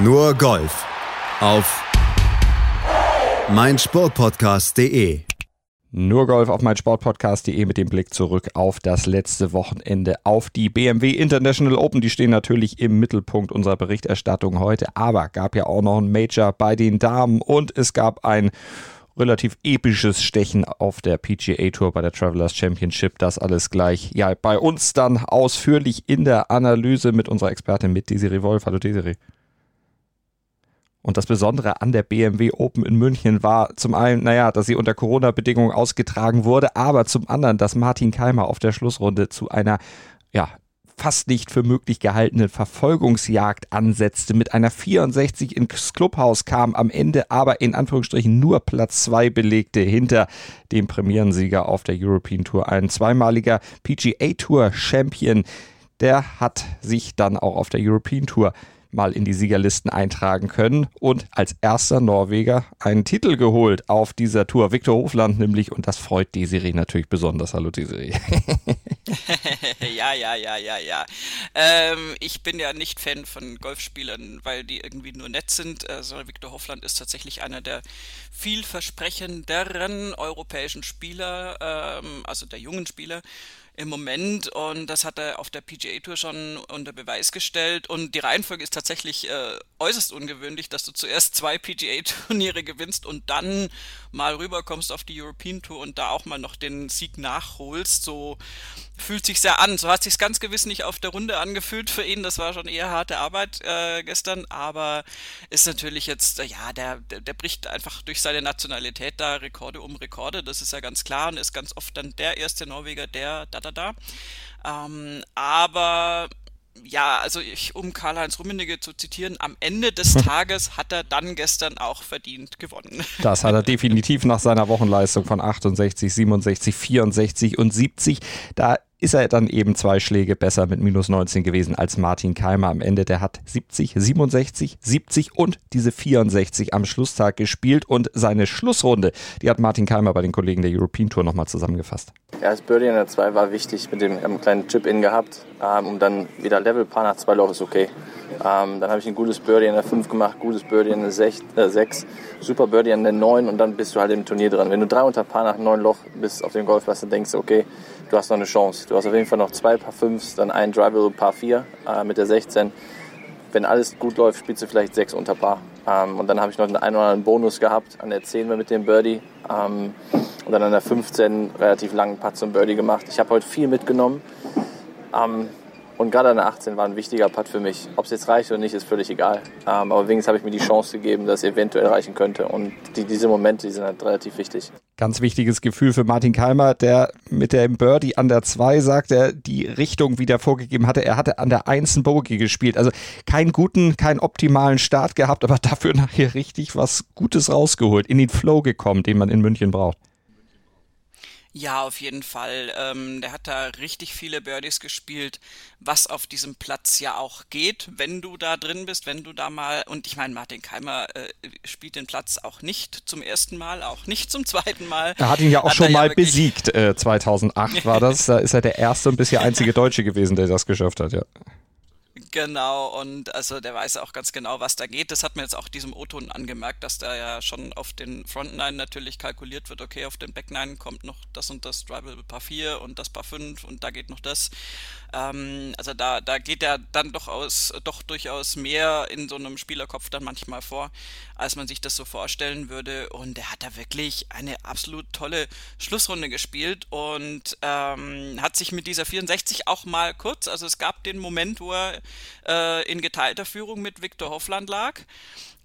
Nur Golf auf meinsportpodcast.de. Nur Golf auf meinsportpodcast.de mit dem Blick zurück auf das letzte Wochenende auf die BMW International Open. Die stehen natürlich im Mittelpunkt unserer Berichterstattung heute, aber gab ja auch noch ein Major bei den Damen und es gab ein relativ episches Stechen auf der PGA Tour bei der Travelers Championship. Das alles gleich ja bei uns dann ausführlich in der Analyse mit unserer Expertin mit Desiree Wolf. Hallo Desiree. Und das Besondere an der BMW Open in München war zum einen, naja, dass sie unter Corona-Bedingungen ausgetragen wurde, aber zum anderen, dass Martin Keimer auf der Schlussrunde zu einer, ja, fast nicht für möglich gehaltenen Verfolgungsjagd ansetzte. Mit einer 64 ins Clubhaus kam, am Ende aber in Anführungsstrichen nur Platz 2 belegte hinter dem Premierensieger auf der European Tour. Ein zweimaliger PGA Tour Champion. Der hat sich dann auch auf der European Tour mal in die Siegerlisten eintragen können und als erster Norweger einen Titel geholt auf dieser Tour. Viktor Hofland nämlich und das freut Desiree natürlich besonders. Hallo Desiree. ja, ja, ja, ja, ja. Ähm, ich bin ja nicht Fan von Golfspielern, weil die irgendwie nur nett sind, also Viktor Hofland ist tatsächlich einer der vielversprechenderen europäischen Spieler, ähm, also der jungen Spieler im Moment und das hat er auf der PGA Tour schon unter Beweis gestellt. Und die Reihenfolge ist tatsächlich äh, äußerst ungewöhnlich, dass du zuerst zwei PGA Turniere gewinnst und dann mal rüberkommst auf die European Tour und da auch mal noch den Sieg nachholst. So fühlt sich sehr an. So hat sich ganz gewiss nicht auf der Runde angefühlt für ihn. Das war schon eher harte Arbeit äh, gestern, aber ist natürlich jetzt, äh, ja, der, der, der, bricht einfach durch seine Nationalität da Rekorde um Rekorde. Das ist ja ganz klar und ist ganz oft dann der erste Norweger, der da da da. Ähm, aber ja, also ich, um Karl-Heinz Rummenigge zu zitieren, am Ende des Tages hat er dann gestern auch verdient gewonnen. Das hat er definitiv nach seiner Wochenleistung von 68, 67, 64 und 70. Da ist er dann eben zwei Schläge besser mit minus 19 gewesen als Martin Keimer am Ende. Der hat 70, 67, 70 und diese 64 am Schlusstag gespielt und seine Schlussrunde, die hat Martin Keimer bei den Kollegen der European Tour nochmal zusammengefasst. Ja, das Birdie in der 2 war wichtig mit dem einem kleinen Chip-In gehabt, ähm, um dann wieder Level Paar nach zwei Loch ist okay. Ähm, dann habe ich ein gutes Birdie in der 5 gemacht, gutes Birdie in der 6, äh, super Birdie in der 9 und dann bist du halt im Turnier dran. Wenn du drei unter Paar nach neun Loch bist auf dem Golfplatz, dann denkst du, okay, du hast noch eine Chance. Du hast auf jeden Fall noch zwei Paar 5, dann ein Drivable Paar 4 äh, mit der 16. Wenn alles gut läuft, spielst du vielleicht sechs unter Paar. Ähm, und dann habe ich noch einen einen oder anderen Bonus gehabt an der 10 mit dem Birdie. Ähm, und dann an der 15 relativ langen Putt zum Birdie gemacht. Ich habe heute viel mitgenommen. Ähm, und gerade an der 18 war ein wichtiger Putt für mich. Ob es jetzt reicht oder nicht, ist völlig egal. Ähm, aber wenigstens habe ich mir die Chance gegeben, dass es eventuell reichen könnte. Und die, diese Momente, die sind halt relativ wichtig. Ganz wichtiges Gefühl für Martin Keimer, der mit dem Birdie an der 2 sagt, er die Richtung wieder vorgegeben hatte. Er hatte an der 1 ein Bogey gespielt. Also keinen guten, keinen optimalen Start gehabt, aber dafür nachher richtig was Gutes rausgeholt, in den Flow gekommen, den man in München braucht. Ja, auf jeden Fall. Ähm, der hat da richtig viele Birdies gespielt, was auf diesem Platz ja auch geht, wenn du da drin bist, wenn du da mal, und ich meine, Martin Keimer äh, spielt den Platz auch nicht zum ersten Mal, auch nicht zum zweiten Mal. Er hat ihn ja auch hat schon mal ja besiegt, äh, 2008 war das. Da ist er der erste und bisher einzige Deutsche gewesen, der das geschafft hat, ja. Genau, und also der weiß auch ganz genau, was da geht. Das hat mir jetzt auch diesem O-Ton angemerkt, dass da ja schon auf den Front 9 natürlich kalkuliert wird, okay, auf den Back 9 kommt noch das und das Drivable Paar 4 und das Paar 5 und da geht noch das. Ähm, also da, da geht ja dann doch aus, doch durchaus mehr in so einem Spielerkopf dann manchmal vor, als man sich das so vorstellen würde. Und er hat da wirklich eine absolut tolle Schlussrunde gespielt und ähm, hat sich mit dieser 64 auch mal kurz, also es gab den Moment, wo er äh, in geteilter Führung mit Viktor Hoffland lag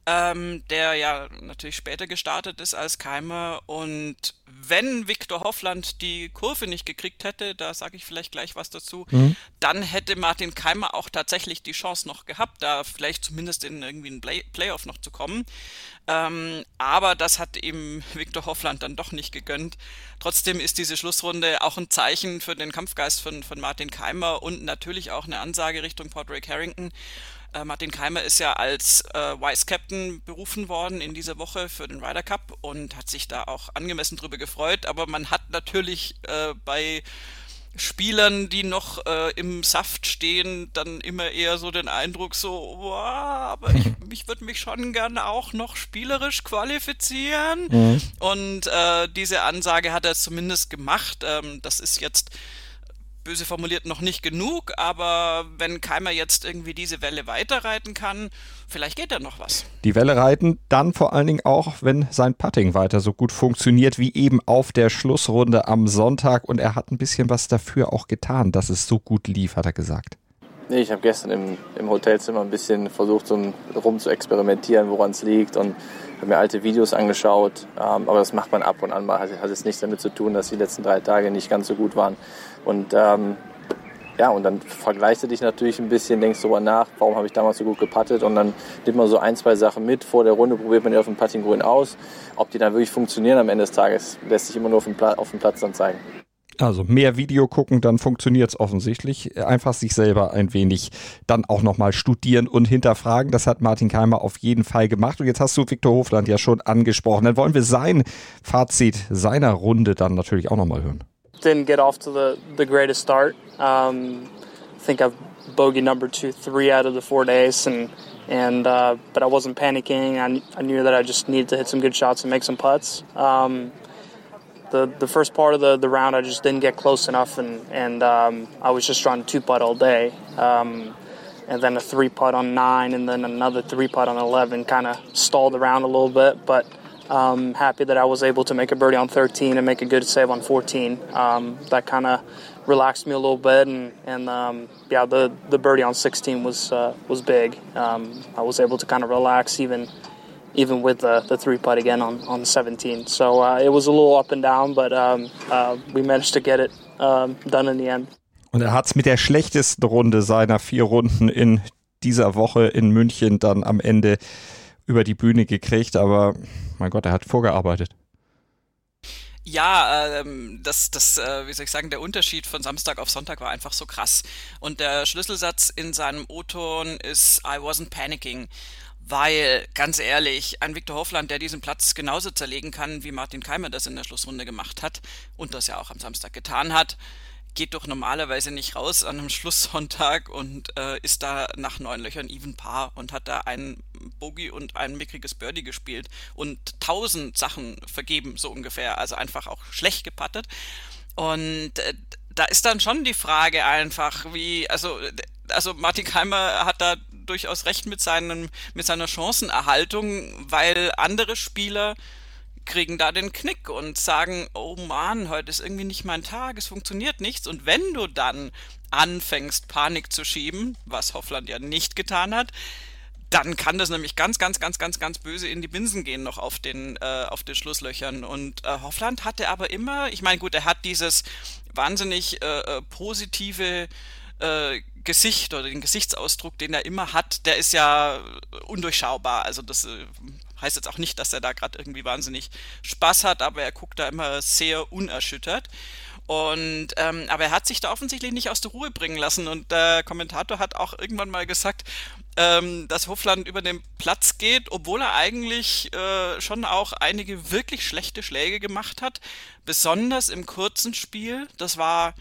ähm, der ja natürlich später gestartet ist als Keimer. Und wenn Viktor Hoffland die Kurve nicht gekriegt hätte, da sage ich vielleicht gleich was dazu, mhm. dann hätte Martin Keimer auch tatsächlich die Chance noch gehabt, da vielleicht zumindest in irgendwie einen Play Playoff noch zu kommen. Ähm, aber das hat ihm Viktor Hoffland dann doch nicht gegönnt. Trotzdem ist diese Schlussrunde auch ein Zeichen für den Kampfgeist von, von Martin Keimer und natürlich auch eine Ansage Richtung Padraig Harrington. Äh, Martin Keimer ist ja als äh, Vice Captain berufen worden in dieser Woche für den Ryder Cup und hat sich da auch angemessen drüber gefreut. Aber man hat natürlich äh, bei Spielern, die noch äh, im Saft stehen, dann immer eher so den Eindruck so, wow, aber ich, ich würde mich schon gerne auch noch spielerisch qualifizieren. Mhm. Und äh, diese Ansage hat er zumindest gemacht. Ähm, das ist jetzt böse formuliert noch nicht genug, aber wenn Keimer jetzt irgendwie diese Welle weiterreiten kann, vielleicht geht da noch was. Die Welle reiten dann vor allen Dingen auch, wenn sein Putting weiter so gut funktioniert wie eben auf der Schlussrunde am Sonntag und er hat ein bisschen was dafür auch getan, dass es so gut lief, hat er gesagt. Nee, ich habe gestern im, im, Hotelzimmer ein bisschen versucht, so rum zu experimentieren, woran es liegt und habe mir alte Videos angeschaut. Ähm, aber das macht man ab und an mal. Hat, hat jetzt nichts damit zu tun, dass die letzten drei Tage nicht ganz so gut waren. Und ähm, ja, und dann vergleichst du dich natürlich ein bisschen, denkst darüber nach, warum habe ich damals so gut gepattet und dann nimmt man so ein, zwei Sachen mit. Vor der Runde probiert man die auf dem Putting Grün aus. Ob die dann wirklich funktionieren am Ende des Tages, lässt sich immer nur auf dem, Pla auf dem Platz dann zeigen. Also mehr Video gucken, dann funktioniert es offensichtlich. Einfach sich selber ein wenig dann auch nochmal studieren und hinterfragen. Das hat Martin Keimer auf jeden Fall gemacht. Und jetzt hast du Viktor Hofland ja schon angesprochen. Dann wollen wir sein Fazit seiner Runde dann natürlich auch nochmal hören. Didn't get off to the, the greatest start. Um, I think I've bogey number two, three out of the four days, and and uh, but I wasn't panicking. I, I knew that I just needed to hit some good shots and make some putts. Um, the the first part of the, the round, I just didn't get close enough, and and um, I was just trying to two putt all day. Um, and then a three putt on nine, and then another three putt on eleven, kind of stalled around a little bit, but um, happy that I was able to make a birdie on 13 and make a good save on 14. Um, that kind of relaxed me a little bit, and, and um, yeah, the, the birdie on 16 was uh, was big. Um, I was able to kind of relax even even with the, the three putt again on, on 17. So uh, it was a little up and down, but um, uh, we managed to get it um, done in the end. Und er hat es mit der schlechtesten Runde seiner vier Runden in dieser Woche in München dann am Ende über die Bühne gekriegt, aber mein Gott, er hat vorgearbeitet. Ja, ähm, das, das, äh, wie soll ich sagen, der Unterschied von Samstag auf Sonntag war einfach so krass. Und der Schlüsselsatz in seinem O-Ton ist I wasn't panicking. Weil, ganz ehrlich, ein Viktor Hofland, der diesen Platz genauso zerlegen kann, wie Martin Keimer das in der Schlussrunde gemacht hat und das ja auch am Samstag getan hat, geht doch normalerweise nicht raus an einem Schlusssonntag und äh, ist da nach neun Löchern even Paar und hat da einen Bogey und ein mickriges Birdie gespielt und tausend Sachen vergeben, so ungefähr. Also einfach auch schlecht gepattet. Und äh, da ist dann schon die Frage einfach, wie, also, also Martin Keimer hat da durchaus recht mit seinem, mit seiner Chancenerhaltung, weil andere Spieler kriegen da den Knick und sagen, oh Mann, heute ist irgendwie nicht mein Tag, es funktioniert nichts. Und wenn du dann anfängst, Panik zu schieben, was Hoffland ja nicht getan hat, dann kann das nämlich ganz, ganz, ganz, ganz, ganz böse in die Binsen gehen noch auf den, äh, auf den Schlusslöchern. Und äh, Hoffland hatte aber immer, ich meine, gut, er hat dieses wahnsinnig äh, äh positive äh, Gesicht oder den Gesichtsausdruck, den er immer hat, der ist ja undurchschaubar. Also das äh, Heißt jetzt auch nicht, dass er da gerade irgendwie wahnsinnig Spaß hat, aber er guckt da immer sehr unerschüttert. Und ähm, aber er hat sich da offensichtlich nicht aus der Ruhe bringen lassen. Und der Kommentator hat auch irgendwann mal gesagt, ähm, dass Hofland über den Platz geht, obwohl er eigentlich äh, schon auch einige wirklich schlechte Schläge gemacht hat. Besonders im kurzen Spiel. Das war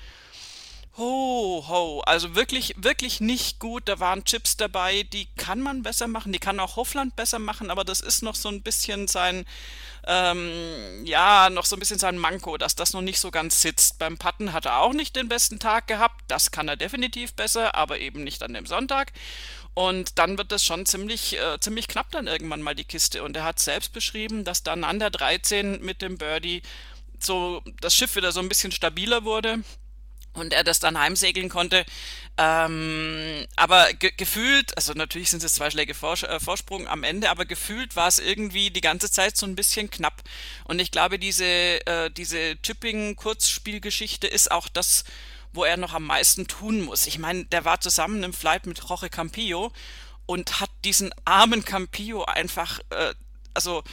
Ho, ho, also wirklich, wirklich nicht gut. Da waren Chips dabei, die kann man besser machen, die kann auch Hofland besser machen, aber das ist noch so ein bisschen sein, ähm, ja, noch so ein bisschen sein Manko, dass das noch nicht so ganz sitzt. Beim Patten hat er auch nicht den besten Tag gehabt, das kann er definitiv besser, aber eben nicht an dem Sonntag. Und dann wird das schon ziemlich, äh, ziemlich knapp dann irgendwann mal die Kiste. Und er hat selbst beschrieben, dass dann an der 13 mit dem Birdie so das Schiff wieder so ein bisschen stabiler wurde und er das dann heimsegeln konnte. Ähm, aber ge gefühlt, also natürlich sind es zwei Schläge Vors äh, Vorsprung am Ende, aber gefühlt war es irgendwie die ganze Zeit so ein bisschen knapp. Und ich glaube, diese, äh, diese Chipping-Kurzspielgeschichte ist auch das, wo er noch am meisten tun muss. Ich meine, der war zusammen im Flight mit Jorge Campillo und hat diesen armen Campillo einfach, äh, also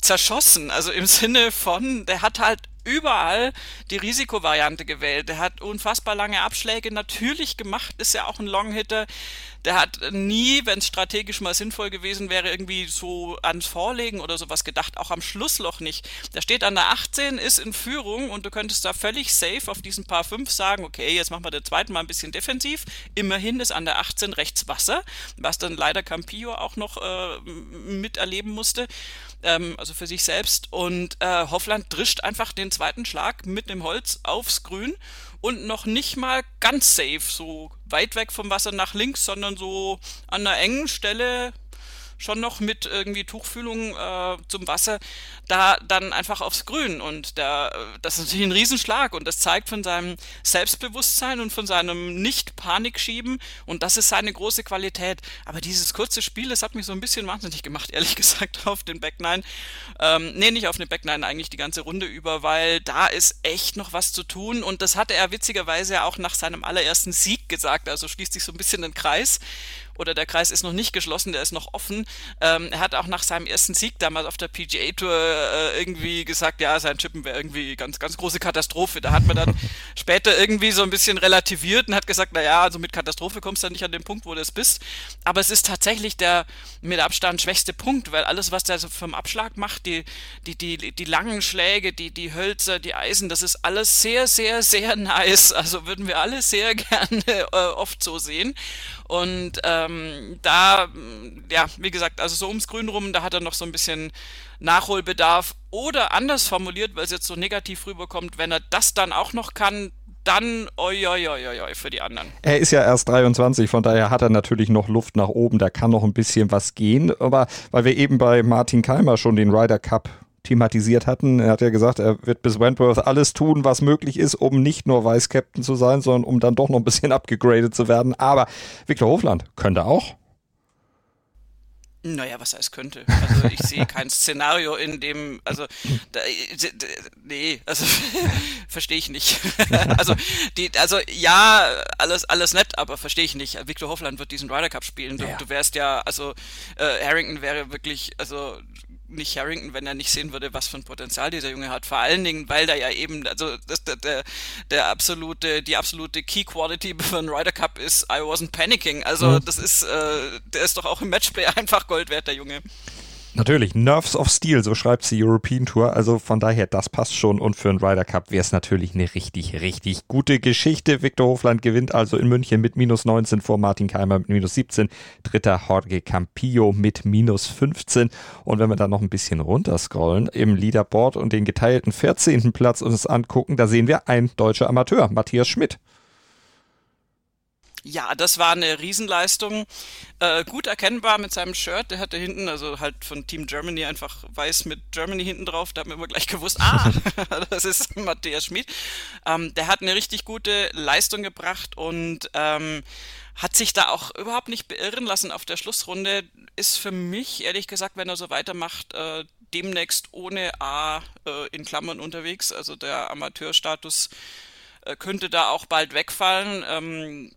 zerschossen. Also im Sinne von, der hat halt überall die Risikovariante gewählt. Der hat unfassbar lange Abschläge natürlich gemacht, ist ja auch ein Longhitter. Der hat nie, wenn es strategisch mal sinnvoll gewesen wäre, irgendwie so ans Vorlegen oder sowas gedacht, auch am Schlussloch nicht. Der steht an der 18, ist in Führung und du könntest da völlig safe auf diesen Paar 5 sagen, okay, jetzt machen wir den zweiten Mal ein bisschen defensiv. Immerhin ist an der 18 rechts Wasser, was dann leider Campillo auch noch äh, miterleben musste ähm, also für sich selbst. Und äh, Hoffland drischt einfach den zweiten Schlag mit dem Holz aufs Grün und noch nicht mal ganz safe, so weit weg vom Wasser nach links, sondern so an einer engen Stelle schon noch mit irgendwie Tuchfühlung äh, zum Wasser, da dann einfach aufs Grün. Und der, das ist natürlich ein Riesenschlag und das zeigt von seinem Selbstbewusstsein und von seinem Nicht-Panik-Schieben und das ist seine große Qualität. Aber dieses kurze Spiel, das hat mich so ein bisschen wahnsinnig gemacht, ehrlich gesagt, auf den Back Nine. Ähm, nee, nicht auf den Back Nine, eigentlich die ganze Runde über, weil da ist echt noch was zu tun und das hatte er witzigerweise auch nach seinem allerersten Sieg gesagt, also schließt sich so ein bisschen den Kreis oder der Kreis ist noch nicht geschlossen, der ist noch offen. Ähm, er hat auch nach seinem ersten Sieg damals auf der PGA Tour äh, irgendwie gesagt, ja, sein Chippen wäre irgendwie ganz, ganz große Katastrophe. Da hat man dann später irgendwie so ein bisschen relativiert und hat gesagt, naja, also mit Katastrophe kommst du dann nicht an den Punkt, wo du es bist. Aber es ist tatsächlich der mit Abstand schwächste Punkt, weil alles, was der so vom Abschlag macht, die, die, die, die langen Schläge, die, die Hölzer, die Eisen, das ist alles sehr, sehr, sehr nice. Also würden wir alle sehr gerne äh, oft so sehen. Und ähm, da, ja, wie gesagt, also so ums Grün rum, da hat er noch so ein bisschen Nachholbedarf. Oder anders formuliert, weil es jetzt so negativ rüberkommt, wenn er das dann auch noch kann, dann oi, oi, oi, oi, für die anderen. Er ist ja erst 23, von daher hat er natürlich noch Luft nach oben, da kann noch ein bisschen was gehen. Aber weil wir eben bei Martin Keimer schon den Ryder Cup thematisiert hatten. Er hat ja gesagt, er wird bis Wentworth alles tun, was möglich ist, um nicht nur Vice-Captain zu sein, sondern um dann doch noch ein bisschen abgegradet zu werden. Aber Viktor Hofland könnte auch. Naja, was heißt könnte? Also ich sehe kein Szenario, in dem, also da, nee, also verstehe ich nicht. also die, also ja, alles, alles nett, aber verstehe ich nicht. Victor Hofland wird diesen Ryder Cup spielen. Du, ja. du wärst ja, also äh, Harrington wäre wirklich, also nicht Harrington, wenn er nicht sehen würde, was für ein Potenzial dieser Junge hat. Vor allen Dingen, weil da ja eben, also das, der, der, der absolute, die absolute Key Quality für einen Ryder Cup ist, I wasn't panicking. Also mhm. das ist, äh, der ist doch auch im Matchplay einfach Gold wert, der Junge. Natürlich, Nerves of Steel, so schreibt die European Tour. Also von daher, das passt schon. Und für einen Ryder Cup wäre es natürlich eine richtig, richtig gute Geschichte. Viktor Hofland gewinnt also in München mit minus 19 vor Martin Keimer mit minus 17. Dritter Jorge Campillo mit minus 15. Und wenn wir dann noch ein bisschen runterscrollen im Leaderboard und den geteilten 14. Platz uns angucken, da sehen wir ein deutscher Amateur, Matthias Schmidt. Ja, das war eine Riesenleistung. Äh, gut erkennbar mit seinem Shirt. Der hatte hinten, also halt von Team Germany einfach weiß mit Germany hinten drauf. Da haben wir immer gleich gewusst, ah, das ist Matthias Schmid. Ähm, der hat eine richtig gute Leistung gebracht und ähm, hat sich da auch überhaupt nicht beirren lassen auf der Schlussrunde. Ist für mich, ehrlich gesagt, wenn er so weitermacht, äh, demnächst ohne A äh, in Klammern unterwegs. Also der Amateurstatus äh, könnte da auch bald wegfallen. Ähm,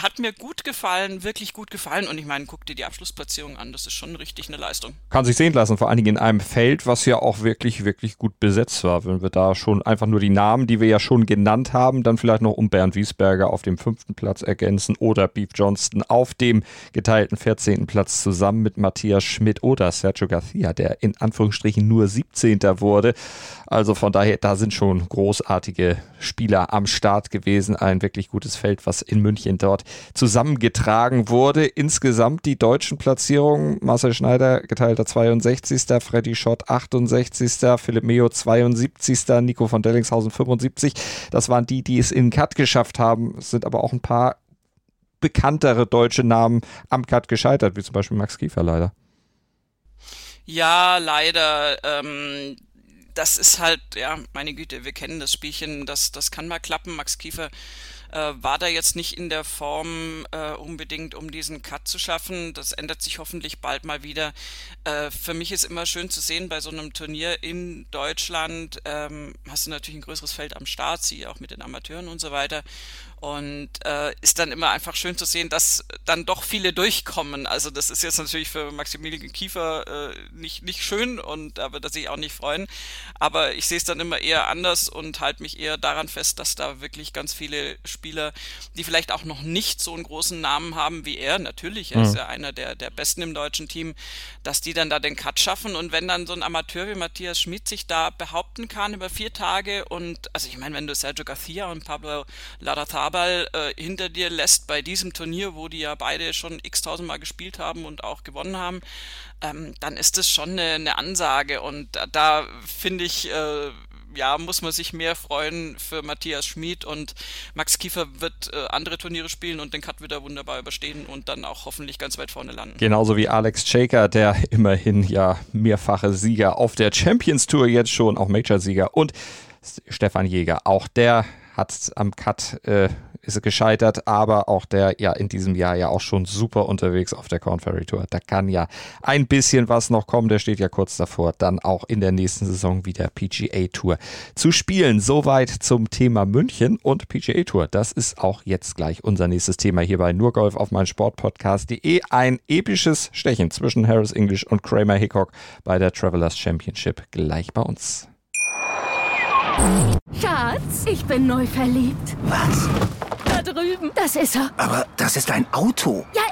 hat mir gut gefallen, wirklich gut gefallen. Und ich meine, guck dir die Abschlussplatzierung an, das ist schon richtig eine Leistung. Kann sich sehen lassen, vor allen Dingen in einem Feld, was ja auch wirklich, wirklich gut besetzt war. Wenn wir da schon einfach nur die Namen, die wir ja schon genannt haben, dann vielleicht noch um Bernd Wiesberger auf dem fünften Platz ergänzen oder Beef Johnston auf dem geteilten 14. Platz zusammen mit Matthias Schmidt oder Sergio Garcia, der in Anführungsstrichen nur 17. wurde. Also von daher, da sind schon großartige Spieler am Start gewesen. Ein wirklich gutes Feld, was in München dort zusammengetragen wurde. Insgesamt die deutschen Platzierungen: Marcel Schneider geteilter 62., Freddy Schott 68., Philipp Meo 72., Nico von Dellingshausen 75. Das waren die, die es in Cut geschafft haben. Es sind aber auch ein paar bekanntere deutsche Namen am Cut gescheitert, wie zum Beispiel Max Kiefer leider. Ja, leider. Ähm, das ist halt, ja, meine Güte, wir kennen das Spielchen, das, das kann mal klappen. Max Kiefer äh, war da jetzt nicht in der Form äh, unbedingt, um diesen Cut zu schaffen. Das ändert sich hoffentlich bald mal wieder. Äh, für mich ist immer schön zu sehen, bei so einem Turnier in Deutschland ähm, hast du natürlich ein größeres Feld am Start, sie auch mit den Amateuren und so weiter. Und äh, ist dann immer einfach schön zu sehen, dass dann doch viele durchkommen. Also das ist jetzt natürlich für Maximilian Kiefer äh, nicht, nicht schön und da wird er sich auch nicht freuen. Aber ich sehe es dann immer eher anders und halte mich eher daran fest, dass da wirklich ganz viele Spieler die vielleicht auch noch nicht so einen großen Namen haben wie er, natürlich, er mhm. ist ja einer der, der Besten im deutschen Team, dass die dann da den Cut schaffen und wenn dann so ein Amateur wie Matthias Schmid sich da behaupten kann über vier Tage und, also ich meine, wenn du Sergio Garcia und Pablo Larrazabal äh, hinter dir lässt bei diesem Turnier, wo die ja beide schon x tausendmal gespielt haben und auch gewonnen haben, ähm, dann ist das schon eine, eine Ansage und da, da finde ich, äh, ja, muss man sich mehr freuen für Matthias Schmid und Max Kiefer wird äh, andere Turniere spielen und den Cut wieder wunderbar überstehen und dann auch hoffentlich ganz weit vorne landen. Genauso wie Alex Shaker, der immerhin ja mehrfache Sieger auf der Champions Tour jetzt schon, auch Major-Sieger und Stefan Jäger, auch der hat am Cut äh, ist gescheitert, aber auch der ja in diesem Jahr ja auch schon super unterwegs auf der Corn Ferry Tour. Da kann ja ein bisschen was noch kommen. Der steht ja kurz davor, dann auch in der nächsten Saison wieder PGA Tour zu spielen. Soweit zum Thema München und PGA Tour. Das ist auch jetzt gleich unser nächstes Thema hier bei Nurgolf auf mein Sportpodcast.de. Ein episches Stechen zwischen Harris English und Kramer Hickok bei der Travelers Championship gleich bei uns. Schatz, ich bin neu verliebt. Was? Da drüben. Das ist er. Aber das ist ein Auto. Ja,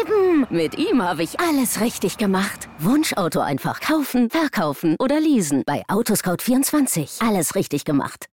eben. Mit ihm habe ich alles richtig gemacht. Wunschauto einfach kaufen, verkaufen oder leasen. Bei Autoscout24. Alles richtig gemacht.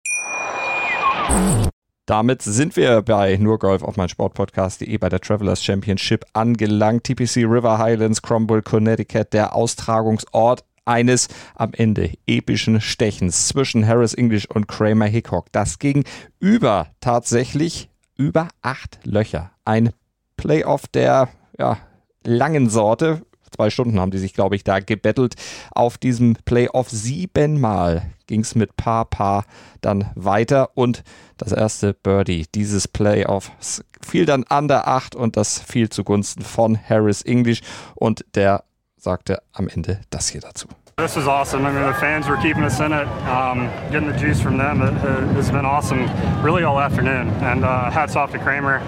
Damit sind wir bei Nurgolf auf mein Sportpodcast.de bei der Travelers Championship angelangt. TPC River Highlands, Cromwell, Connecticut, der Austragungsort eines am Ende epischen Stechens zwischen Harris English und Kramer Hickok. Das ging über tatsächlich über acht Löcher. Ein Playoff der ja, langen Sorte. Zwei Stunden haben die sich, glaube ich, da gebettelt. Auf diesem Playoff siebenmal ging es mit Paar, Paar dann weiter. Und das erste Birdie dieses Playoffs fiel dann an der Acht und das fiel zugunsten von Harris English. Und der sagte am Ende das hier dazu. This was awesome. I mean, the fans were keeping us in it. Um, getting the juice from them it, has been awesome, really all afternoon. And uh, hats off to Kramer.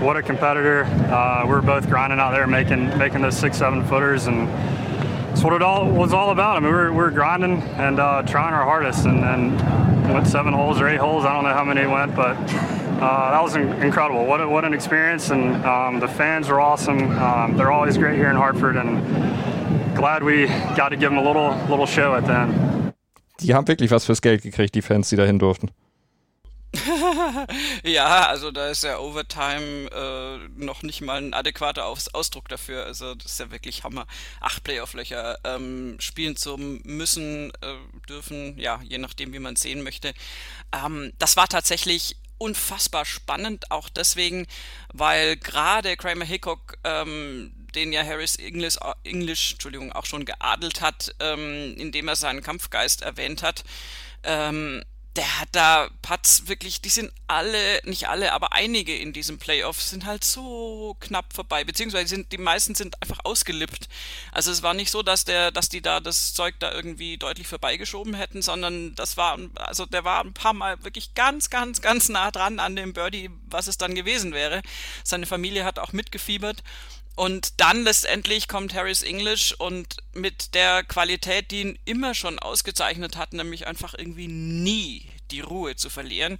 What a competitor. Uh, we were both grinding out there, making making those six, seven footers, and that's what it all was all about. I mean, we were, we were grinding and uh, trying our hardest, and then went seven holes or eight holes. I don't know how many went, but uh, that was incredible. What, a, what an experience, and um, the fans were awesome. Um, they're always great here in Hartford, and glad we got to give them a little, little show at the end. Die haben wirklich was fürs Geld gekriegt, die Fans, die dahin durften. ja, also da ist ja Overtime äh, noch nicht mal ein adäquater Aus Ausdruck dafür. Also das ist ja wirklich Hammer. Acht Playoff-Löcher ähm, spielen zu müssen, äh, dürfen, ja, je nachdem, wie man es sehen möchte. Ähm, das war tatsächlich unfassbar spannend, auch deswegen, weil gerade Kramer Hickok, ähm, den ja Harris English, English Entschuldigung, auch schon geadelt hat, ähm, indem er seinen Kampfgeist erwähnt hat, ähm, der hat da Putts wirklich, die sind alle, nicht alle, aber einige in diesem Playoff sind halt so knapp vorbei, beziehungsweise sind, die meisten sind einfach ausgelippt. Also es war nicht so, dass der, dass die da das Zeug da irgendwie deutlich vorbeigeschoben hätten, sondern das war, also der war ein paar Mal wirklich ganz, ganz, ganz nah dran an dem Birdie, was es dann gewesen wäre. Seine Familie hat auch mitgefiebert. Und dann letztendlich kommt Harris English und mit der Qualität, die ihn immer schon ausgezeichnet hat, nämlich einfach irgendwie nie die Ruhe zu verlieren,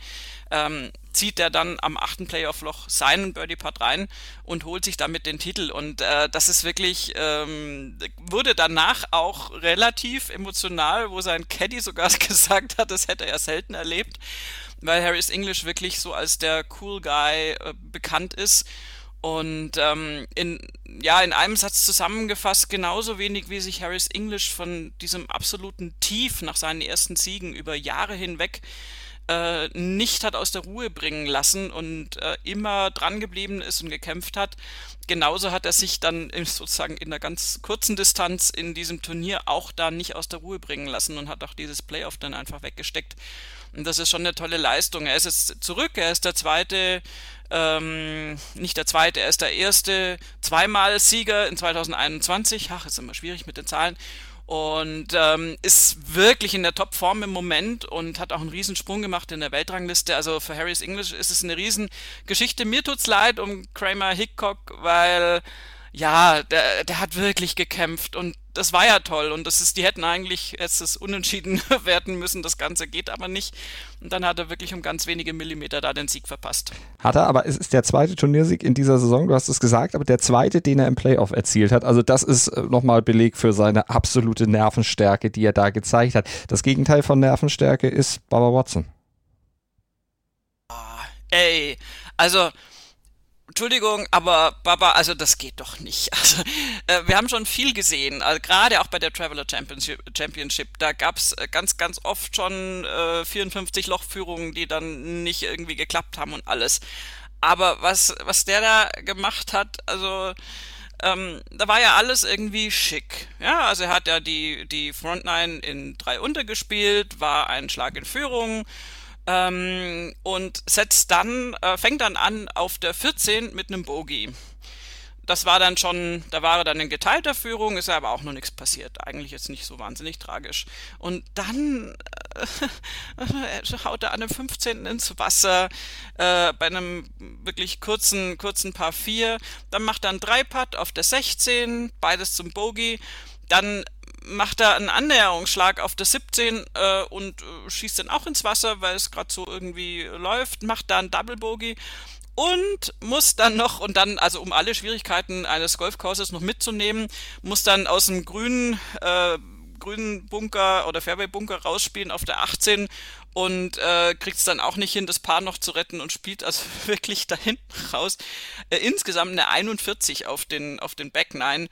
ähm, zieht er dann am achten Playoff-Loch seinen Birdie-Putt rein und holt sich damit den Titel. Und äh, das ist wirklich, ähm, wurde danach auch relativ emotional, wo sein Caddy sogar gesagt hat, das hätte er selten erlebt, weil Harris English wirklich so als der Cool Guy äh, bekannt ist und ähm, in, ja, in einem Satz zusammengefasst, genauso wenig wie sich Harris English von diesem absoluten Tief nach seinen ersten Siegen über Jahre hinweg äh, nicht hat aus der Ruhe bringen lassen und äh, immer dran geblieben ist und gekämpft hat. Genauso hat er sich dann sozusagen in einer ganz kurzen Distanz in diesem Turnier auch da nicht aus der Ruhe bringen lassen und hat auch dieses Playoff dann einfach weggesteckt. Und das ist schon eine tolle Leistung. Er ist jetzt zurück, er ist der zweite ähm, nicht der zweite, er ist der erste zweimal Sieger in 2021. Ach, ist immer schwierig mit den Zahlen. Und ähm, ist wirklich in der Topform im Moment und hat auch einen Riesensprung gemacht in der Weltrangliste. Also für Harris English ist es eine Riesengeschichte. Mir tut's leid um Kramer Hickok, weil ja, der, der hat wirklich gekämpft und das war ja toll und das ist, die hätten eigentlich jetzt das Unentschieden werden müssen, das Ganze geht aber nicht. Und dann hat er wirklich um ganz wenige Millimeter da den Sieg verpasst. Hat er, aber es ist der zweite Turniersieg in dieser Saison, du hast es gesagt, aber der zweite, den er im Playoff erzielt hat. Also das ist äh, nochmal Beleg für seine absolute Nervenstärke, die er da gezeigt hat. Das Gegenteil von Nervenstärke ist Baba Watson. Ah, ey, also Entschuldigung, aber Baba, also das geht doch nicht. Also, äh, wir haben schon viel gesehen, also, gerade auch bei der Traveler Championship, Championship da gab's äh, ganz, ganz oft schon äh, 54 Lochführungen, die dann nicht irgendwie geklappt haben und alles. Aber was, was der da gemacht hat, also ähm, da war ja alles irgendwie schick. Ja, also er hat ja die, die Front Nine in drei untergespielt, war ein Schlag in Führung ähm, und setzt dann, äh, fängt dann an auf der 14 mit einem Bogey. Das war dann schon, da war er dann in geteilter Führung, ist aber auch noch nichts passiert. Eigentlich jetzt nicht so wahnsinnig tragisch. Und dann äh, haut er an dem 15. ins Wasser, äh, bei einem wirklich kurzen, kurzen Paar 4. Dann macht er einen Dreipad auf der 16, beides zum Bogey. Dann macht er einen Annäherungsschlag auf der 17 äh, und äh, schießt dann auch ins Wasser, weil es gerade so irgendwie läuft, macht da einen Double Bogey und muss dann noch, und dann, also um alle Schwierigkeiten eines Golfkurses noch mitzunehmen, muss dann aus dem grünen, äh, grünen Bunker oder Fairway-Bunker rausspielen auf der 18 und äh, kriegt es dann auch nicht hin, das Paar noch zu retten und spielt also wirklich da hinten raus. Äh, insgesamt eine 41 auf den, auf den Back 9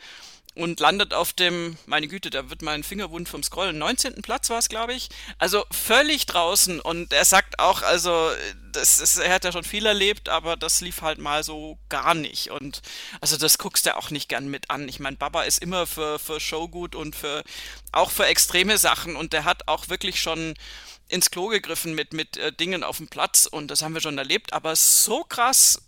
und landet auf dem, meine Güte, da wird mein Finger wund vom Scrollen, 19. Platz war es, glaube ich. Also völlig draußen und er sagt auch, also das ist, er hat ja schon viel erlebt, aber das lief halt mal so gar nicht und also das guckst du auch nicht gern mit an. Ich meine, Baba ist immer für, für Show gut und für, auch für extreme Sachen und der hat auch wirklich schon ins Klo gegriffen mit, mit äh, Dingen auf dem Platz und das haben wir schon erlebt, aber so krass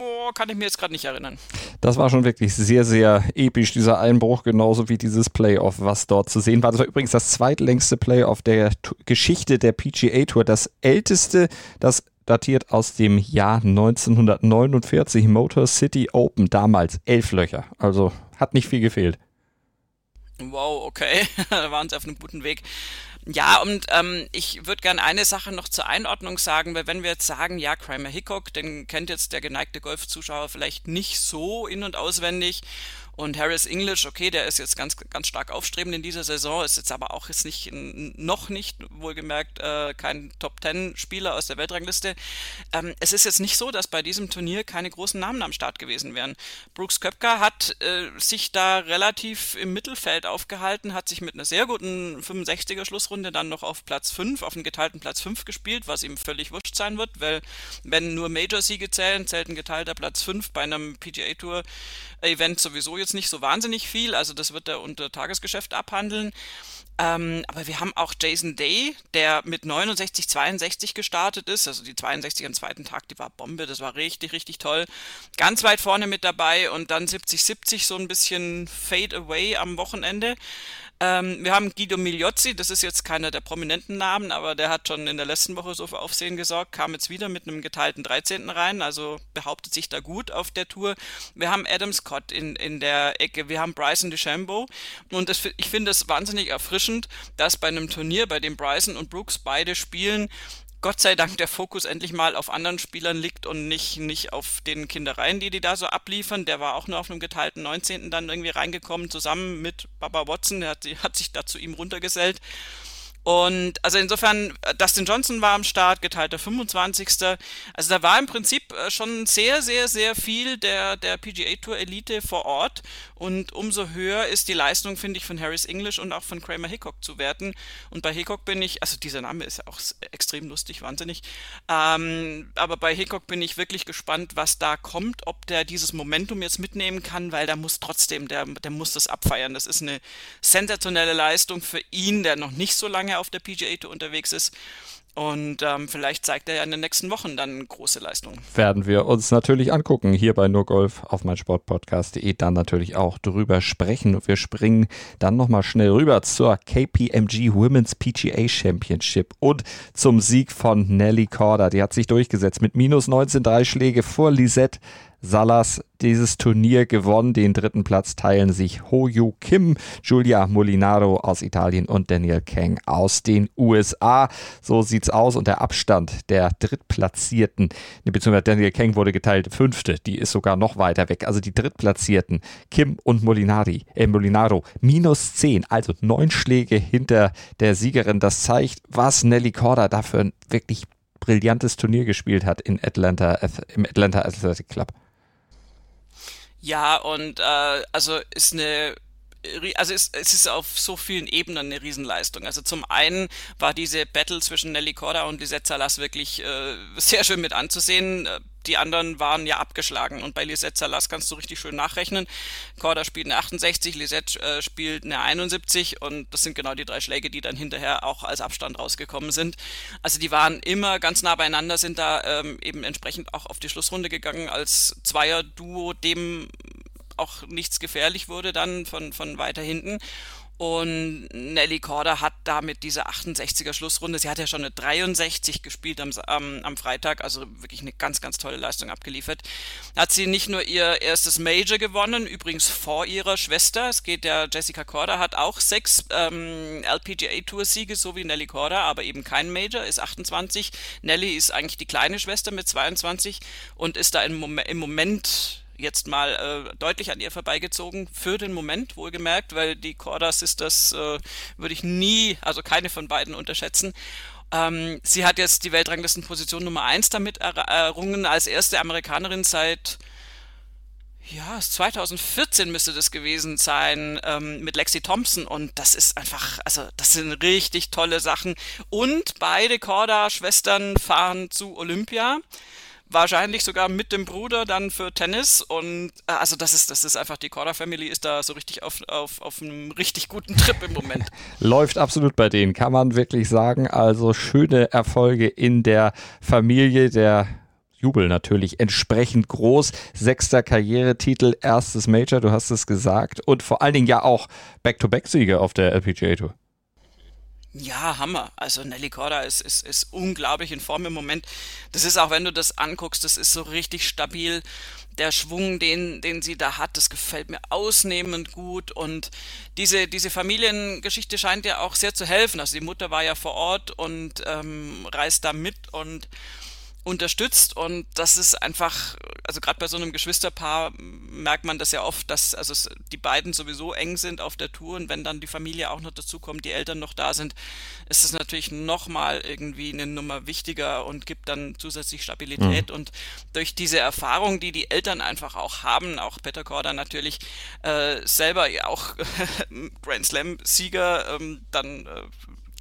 boah, kann ich mir jetzt gerade nicht erinnern. Das war schon wirklich sehr, sehr episch, dieser Einbruch, genauso wie dieses Playoff, was dort zu sehen war. Das war übrigens das zweitlängste Playoff der T Geschichte der PGA Tour, das älteste, das datiert aus dem Jahr 1949, Motor City Open, damals elf Löcher. Also hat nicht viel gefehlt. Wow, okay, da waren sie auf einem guten Weg. Ja, und ähm, ich würde gerne eine Sache noch zur Einordnung sagen, weil wenn wir jetzt sagen, ja, Kramer Hickok, den kennt jetzt der geneigte Golfzuschauer vielleicht nicht so in- und auswendig und Harris English, okay, der ist jetzt ganz, ganz stark aufstrebend in dieser Saison, ist jetzt aber auch jetzt nicht, noch nicht, wohlgemerkt, äh, kein Top-10-Spieler aus der Weltrangliste. Ähm, es ist jetzt nicht so, dass bei diesem Turnier keine großen Namen am Start gewesen wären. Brooks Köpker hat äh, sich da relativ im Mittelfeld aufgehalten, hat sich mit einer sehr guten 65er Schlussrunde dann noch auf Platz 5, auf einen geteilten Platz 5 gespielt, was ihm völlig wurscht sein wird, weil wenn nur Major-Siege zählen, zählt ein geteilter Platz 5 bei einem PGA-Tour-Event sowieso jetzt jetzt nicht so wahnsinnig viel, also das wird er unter Tagesgeschäft abhandeln. Ähm, aber wir haben auch Jason Day, der mit 69, 62 gestartet ist. Also die 62 am zweiten Tag, die war Bombe, das war richtig, richtig toll. Ganz weit vorne mit dabei und dann 70, 70 so ein bisschen Fade Away am Wochenende. Ähm, wir haben Guido Migliozzi, das ist jetzt keiner der prominenten Namen, aber der hat schon in der letzten Woche so für Aufsehen gesorgt, kam jetzt wieder mit einem geteilten 13. rein, also behauptet sich da gut auf der Tour. Wir haben Adam Scott in, in der Ecke, wir haben Bryson DeChambeau und das, ich finde es wahnsinnig erfrischend, dass bei einem Turnier, bei dem Bryson und Brooks beide spielen, Gott sei Dank der Fokus endlich mal auf anderen Spielern liegt und nicht, nicht auf den Kindereien, die die da so abliefern. Der war auch nur auf einem geteilten 19. dann irgendwie reingekommen, zusammen mit Baba Watson. Der hat, hat sich da zu ihm runtergesellt. Und also insofern, äh, Dustin Johnson war am Start, geteilter 25. Also da war im Prinzip äh, schon sehr, sehr, sehr viel der, der PGA Tour Elite vor Ort. Und umso höher ist die Leistung, finde ich, von Harris English und auch von Kramer Hickok zu werten. Und bei Hickok bin ich, also dieser Name ist ja auch extrem lustig, wahnsinnig. Ähm, aber bei Hickok bin ich wirklich gespannt, was da kommt, ob der dieses Momentum jetzt mitnehmen kann, weil der muss trotzdem, der, der muss das abfeiern. Das ist eine sensationelle Leistung für ihn, der noch nicht so lange auf der PGA Tour unterwegs ist. Und ähm, vielleicht zeigt er ja in den nächsten Wochen dann große Leistungen. Werden wir uns natürlich angucken, hier bei NurGolf auf meinsportpodcast.de dann natürlich auch drüber sprechen. Und wir springen dann nochmal schnell rüber zur KPMG Women's PGA Championship und zum Sieg von Nelly Corder. Die hat sich durchgesetzt mit minus 19 drei Schläge vor Lisette Salas dieses Turnier gewonnen. Den dritten Platz teilen sich Ho Yu Kim, Giulia Molinaro aus Italien und Daniel Kang aus den USA. So sieht's aus und der Abstand der Drittplatzierten, beziehungsweise Daniel Kang wurde geteilt fünfte, die ist sogar noch weiter weg. Also die Drittplatzierten, Kim und Molinari, äh, Molinaro, minus zehn, also neun Schläge hinter der Siegerin. Das zeigt, was Nelly Korda dafür ein wirklich brillantes Turnier gespielt hat in Atlanta, im Atlanta Athletic Club. Ja, und äh, also ist eine also es, es, ist auf so vielen Ebenen eine Riesenleistung. Also zum einen war diese Battle zwischen Nelly Korda und Lisette Salas wirklich äh, sehr schön mit anzusehen. Die anderen waren ja abgeschlagen und bei Lisette Salas kannst du richtig schön nachrechnen. Korda spielt eine 68, Lisette äh, spielt eine 71 und das sind genau die drei Schläge, die dann hinterher auch als Abstand rausgekommen sind. Also die waren immer ganz nah beieinander, sind da ähm, eben entsprechend auch auf die Schlussrunde gegangen als Zweier-Duo, dem auch nichts gefährlich wurde dann von, von weiter hinten. Und Nelly Korda hat damit diese 68er Schlussrunde, sie hat ja schon eine 63 gespielt am, am, am Freitag, also wirklich eine ganz, ganz tolle Leistung abgeliefert. Hat sie nicht nur ihr erstes Major gewonnen, übrigens vor ihrer Schwester, es geht ja, Jessica Korda hat auch sechs ähm, LPGA Tour Siege, so wie Nelly Korda, aber eben kein Major, ist 28. Nelly ist eigentlich die kleine Schwester mit 22 und ist da im Moment jetzt mal äh, deutlich an ihr vorbeigezogen, für den Moment wohlgemerkt, weil die Corda Sisters äh, würde ich nie, also keine von beiden unterschätzen. Ähm, sie hat jetzt die Weltranglistenposition Nummer 1 damit errungen, als erste Amerikanerin seit ja, 2014 müsste das gewesen sein ähm, mit Lexi Thompson und das ist einfach, also das sind richtig tolle Sachen. Und beide Corda-Schwestern fahren zu Olympia wahrscheinlich sogar mit dem Bruder dann für Tennis und äh, also das ist das ist einfach die Corda Family ist da so richtig auf, auf, auf einem richtig guten Trip im Moment. Läuft absolut bei denen, kann man wirklich sagen. Also schöne Erfolge in der Familie der Jubel natürlich entsprechend groß. Sechster Karrieretitel, erstes Major, du hast es gesagt. Und vor allen Dingen ja auch Back-to-Back-Sieger auf der LPGA Tour. Ja, Hammer. Also Nelly Corda ist, ist, ist unglaublich in Form im Moment. Das ist auch, wenn du das anguckst, das ist so richtig stabil. Der Schwung, den, den sie da hat, das gefällt mir ausnehmend gut. Und diese, diese Familiengeschichte scheint ja auch sehr zu helfen. Also die Mutter war ja vor Ort und ähm, reist da mit und unterstützt und das ist einfach, also gerade bei so einem Geschwisterpaar merkt man das ja oft, dass also die beiden sowieso eng sind auf der Tour und wenn dann die Familie auch noch dazukommt, die Eltern noch da sind, ist es natürlich nochmal irgendwie eine Nummer wichtiger und gibt dann zusätzlich Stabilität mhm. und durch diese Erfahrung, die die Eltern einfach auch haben, auch Peter Korda natürlich äh, selber ja auch Grand Slam Sieger, ähm, dann äh,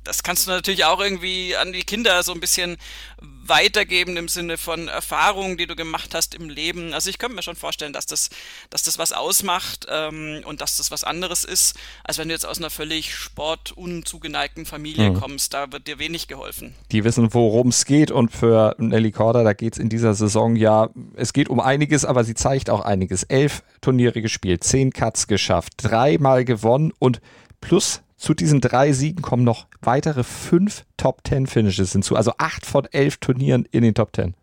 das kannst du natürlich auch irgendwie an die Kinder so ein bisschen weitergeben im Sinne von Erfahrungen, die du gemacht hast im Leben. Also ich könnte mir schon vorstellen, dass das, dass das was ausmacht ähm, und dass das was anderes ist, als wenn du jetzt aus einer völlig sportunzugeneigten Familie mhm. kommst. Da wird dir wenig geholfen. Die wissen, worum es geht und für Nelly Korda, da geht es in dieser Saison ja, es geht um einiges, aber sie zeigt auch einiges. Elf Turniere gespielt, zehn Cuts geschafft, dreimal gewonnen und plus zu diesen drei Siegen kommen noch weitere fünf Top Ten Finishes hinzu. Also acht von elf Turnieren in den Top Ten.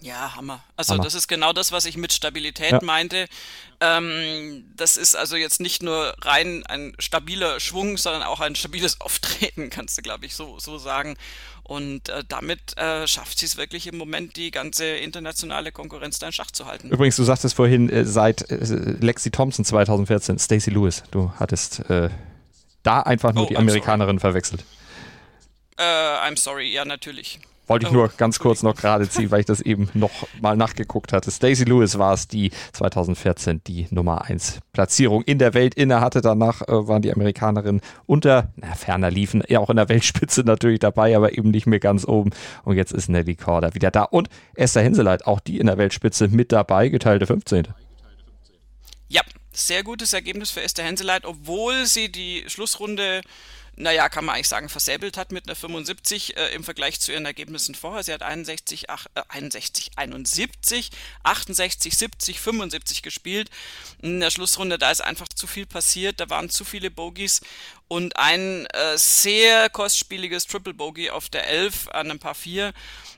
Ja, Hammer. Also Hammer. das ist genau das, was ich mit Stabilität ja. meinte. Ähm, das ist also jetzt nicht nur rein ein stabiler Schwung, sondern auch ein stabiles Auftreten, kannst du, glaube ich, so, so sagen. Und äh, damit äh, schafft sie es wirklich im Moment, die ganze internationale Konkurrenz da in Schach zu halten. Übrigens, du sagtest vorhin, äh, seit äh, Lexi Thompson 2014, Stacey Lewis, du hattest äh, da einfach nur oh, die Amerikanerin verwechselt. Äh, I'm sorry, ja, natürlich. Wollte ich oh, nur ganz kurz noch gerade ziehen, weil ich das eben noch mal nachgeguckt hatte. Stacey Lewis war es, die 2014 die Nummer 1 Platzierung in der Welt inne hatte. Danach äh, waren die Amerikanerinnen unter, na, ferner liefen, ja auch in der Weltspitze natürlich dabei, aber eben nicht mehr ganz oben. Und jetzt ist Nelly Korda wieder da. Und Esther Hinseleit, auch die in der Weltspitze mit dabei, geteilte 15. Ja, sehr gutes Ergebnis für Esther Henseleit, obwohl sie die Schlussrunde naja, kann man eigentlich sagen, versäbelt hat mit einer 75 äh, im Vergleich zu ihren Ergebnissen vorher. Sie hat 61, ach, äh, 61, 71, 68, 70, 75 gespielt. In der Schlussrunde, da ist einfach zu viel passiert, da waren zu viele Bogies und ein äh, sehr kostspieliges Triple Bogey auf der 11 an einem Paar 4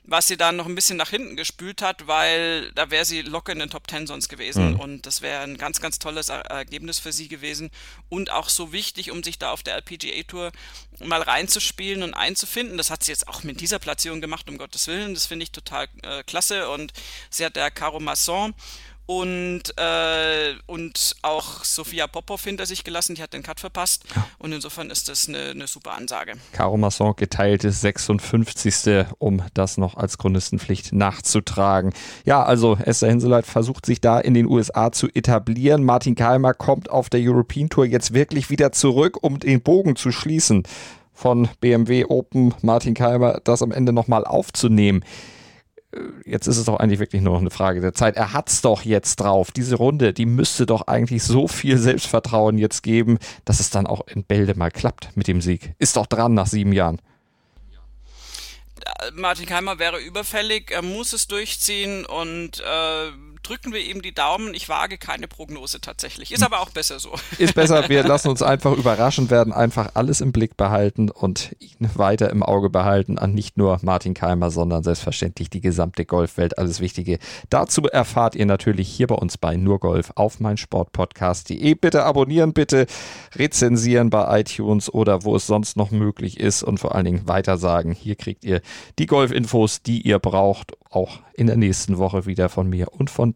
was sie dann noch ein bisschen nach hinten gespült hat, weil da wäre sie locker in den Top Ten sonst gewesen mhm. und das wäre ein ganz, ganz tolles Ergebnis für sie gewesen und auch so wichtig, um sich da auf der LPGA Tour mal reinzuspielen und einzufinden. Das hat sie jetzt auch mit dieser Platzierung gemacht, um Gottes Willen. Das finde ich total äh, klasse und sie hat der Caro Masson und, äh, und auch Sophia Popov hinter sich gelassen, die hat den Cut verpasst ja. und insofern ist das eine, eine super Ansage. Caro Masson geteilte 56. um das noch als Chronistenpflicht nachzutragen. Ja, also Esther Henseleit versucht sich da in den USA zu etablieren. Martin Keimer kommt auf der European Tour jetzt wirklich wieder zurück, um den Bogen zu schließen von BMW Open Martin Keimer, das am Ende nochmal aufzunehmen jetzt ist es doch eigentlich wirklich nur noch eine Frage der Zeit. Er hat es doch jetzt drauf. Diese Runde, die müsste doch eigentlich so viel Selbstvertrauen jetzt geben, dass es dann auch in Bälde mal klappt mit dem Sieg. Ist doch dran nach sieben Jahren. Martin Keimer wäre überfällig, er muss es durchziehen und äh, drücken wir ihm die Daumen. Ich wage keine Prognose tatsächlich. Ist aber auch besser so. Ist besser. Wir lassen uns einfach überraschen, werden einfach alles im Blick behalten und ihn weiter im Auge behalten an nicht nur Martin Keimer, sondern selbstverständlich die gesamte Golfwelt. Alles Wichtige. Dazu erfahrt ihr natürlich hier bei uns bei Nur Golf auf meinsportpodcast.de. Bitte abonnieren, bitte rezensieren bei iTunes oder wo es sonst noch möglich ist und vor allen Dingen weitersagen. Hier kriegt ihr die Golfinfos, die ihr braucht auch in der nächsten Woche wieder von mir und von